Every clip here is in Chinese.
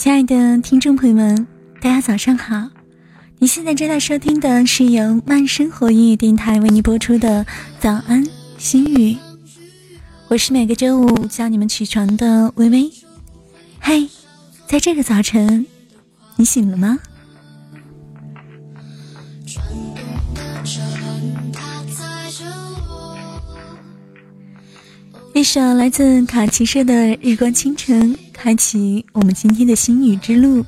亲爱的听众朋友们，大家早上好！你现在正在收听的是由慢生活音乐电台为你播出的《早安心语》，我是每个周五叫你们起床的微微。嘿，在这个早晨，你醒了吗？一首来自卡奇社的《日光清晨》，开启我们今天的心语之路。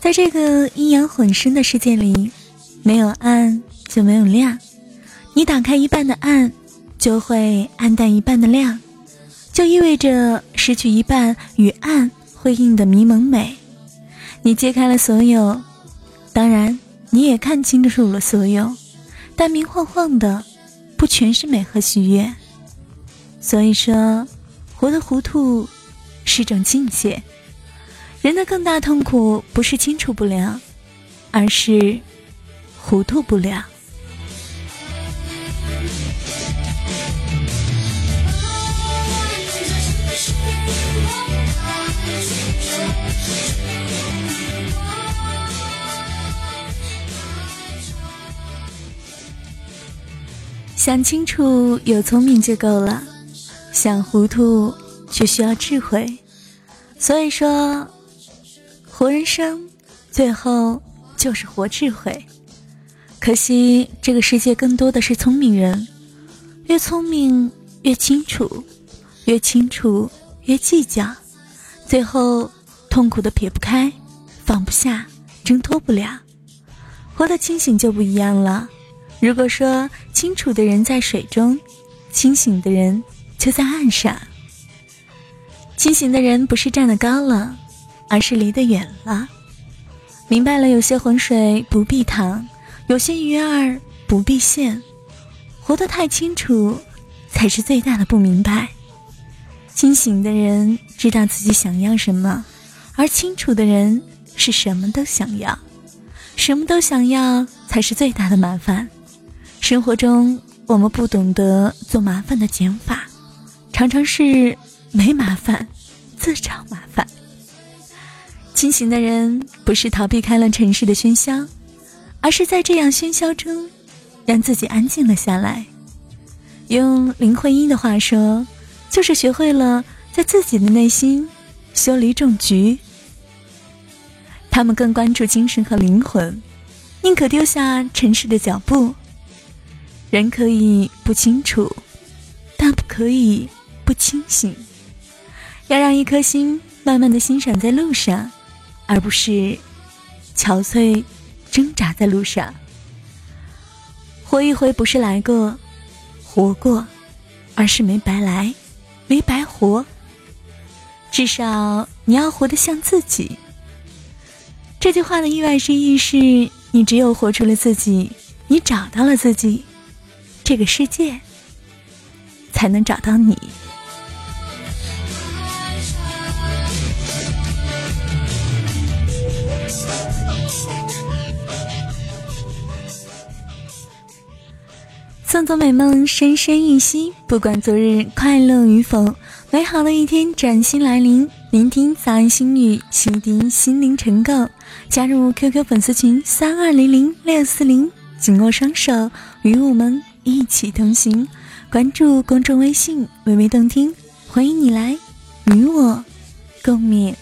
在这个阴阳混生的世界里，没有暗就没有亮。你打开一半的暗，就会暗淡一半的亮，就意味着失去一半与暗辉映的迷蒙美。你揭开了所有，当然你也看清楚了所有，但明晃晃的，不全是美和喜悦。所以说，活得糊涂是种境界。人的更大痛苦不是清楚不了，而是糊涂不了。想清楚，有聪明就够了。想糊涂，却需要智慧。所以说，活人生，最后就是活智慧。可惜这个世界更多的是聪明人，越聪明越清楚，越清楚越计较，最后痛苦的撇不开，放不下，挣脱不了。活得清醒就不一样了。如果说清楚的人在水中，清醒的人。就在岸上。清醒的人不是站得高了，而是离得远了。明白了，有些浑水不必淌，有些鱼儿不必现。活得太清楚，才是最大的不明白。清醒的人知道自己想要什么，而清楚的人是什么都想要。什么都想要，才是最大的麻烦。生活中，我们不懂得做麻烦的减法。常常是没麻烦，自找麻烦。清醒的人不是逃避开了尘世的喧嚣，而是在这样喧嚣中，让自己安静了下来。用林徽因的话说，就是学会了在自己的内心修理种菊。他们更关注精神和灵魂，宁可丢下尘世的脚步。人可以不清楚，但不可以。不清醒，要让一颗心慢慢的欣赏在路上，而不是憔悴挣扎在路上。活一回不是来过，活过，而是没白来，没白活。至少你要活得像自己。这句话的意外之意是你只有活出了自己，你找到了自己，这个世界才能找到你。送走美梦，深深一息。不管昨日快乐与否，美好的一天崭新来临。聆听早安心语，启迪心灵成垢。加入 QQ 粉丝群三二零零六四零，紧握双手，与我们一起同行。关注公众微信“微微动听”，欢迎你来与我共勉。